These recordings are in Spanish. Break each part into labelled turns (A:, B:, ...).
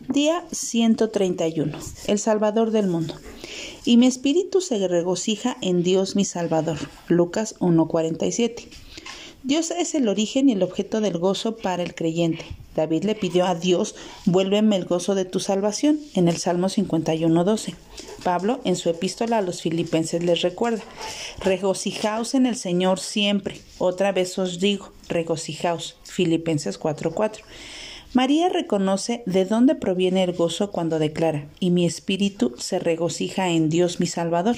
A: Día 131. El Salvador del mundo. Y mi espíritu se regocija en Dios mi Salvador. Lucas 1:47. Dios es el origen y el objeto del gozo para el creyente. David le pidió a Dios, vuélveme el gozo de tu salvación, en el Salmo 51.12. Pablo, en su epístola a los filipenses, les recuerda, regocijaos en el Señor siempre. Otra vez os digo, regocijaos. Filipenses 4.4. María reconoce de dónde proviene el gozo cuando declara, y mi espíritu se regocija en Dios mi Salvador.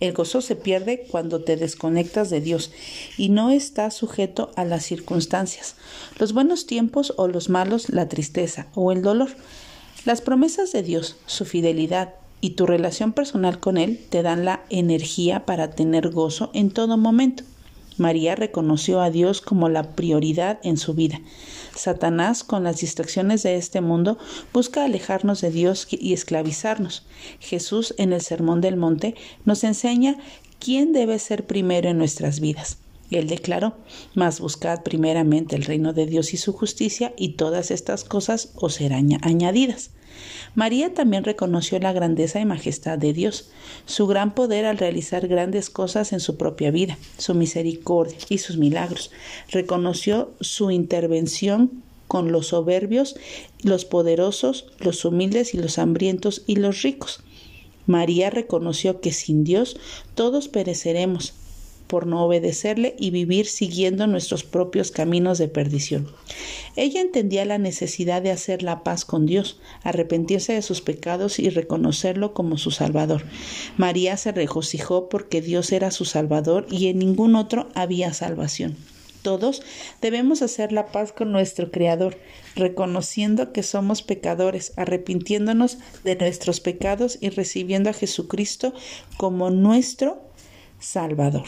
A: El gozo se pierde cuando te desconectas de Dios y no está sujeto a las circunstancias, los buenos tiempos o los malos, la tristeza o el dolor. Las promesas de Dios, su fidelidad y tu relación personal con Él te dan la energía para tener gozo en todo momento. María reconoció a Dios como la prioridad en su vida. Satanás, con las distracciones de este mundo, busca alejarnos de Dios y esclavizarnos. Jesús, en el Sermón del Monte, nos enseña quién debe ser primero en nuestras vidas. Él declaró, mas buscad primeramente el reino de Dios y su justicia, y todas estas cosas os serán añadidas. María también reconoció la grandeza y majestad de Dios, su gran poder al realizar grandes cosas en su propia vida, su misericordia y sus milagros. Reconoció su intervención con los soberbios, los poderosos, los humildes y los hambrientos y los ricos. María reconoció que sin Dios todos pereceremos, por no obedecerle y vivir siguiendo nuestros propios caminos de perdición. Ella entendía la necesidad de hacer la paz con Dios, arrepentirse de sus pecados y reconocerlo como su Salvador. María se regocijó porque Dios era su Salvador y en ningún otro había salvación. Todos debemos hacer la paz con nuestro Creador, reconociendo que somos pecadores, arrepintiéndonos de nuestros pecados y recibiendo a Jesucristo como nuestro Salvador.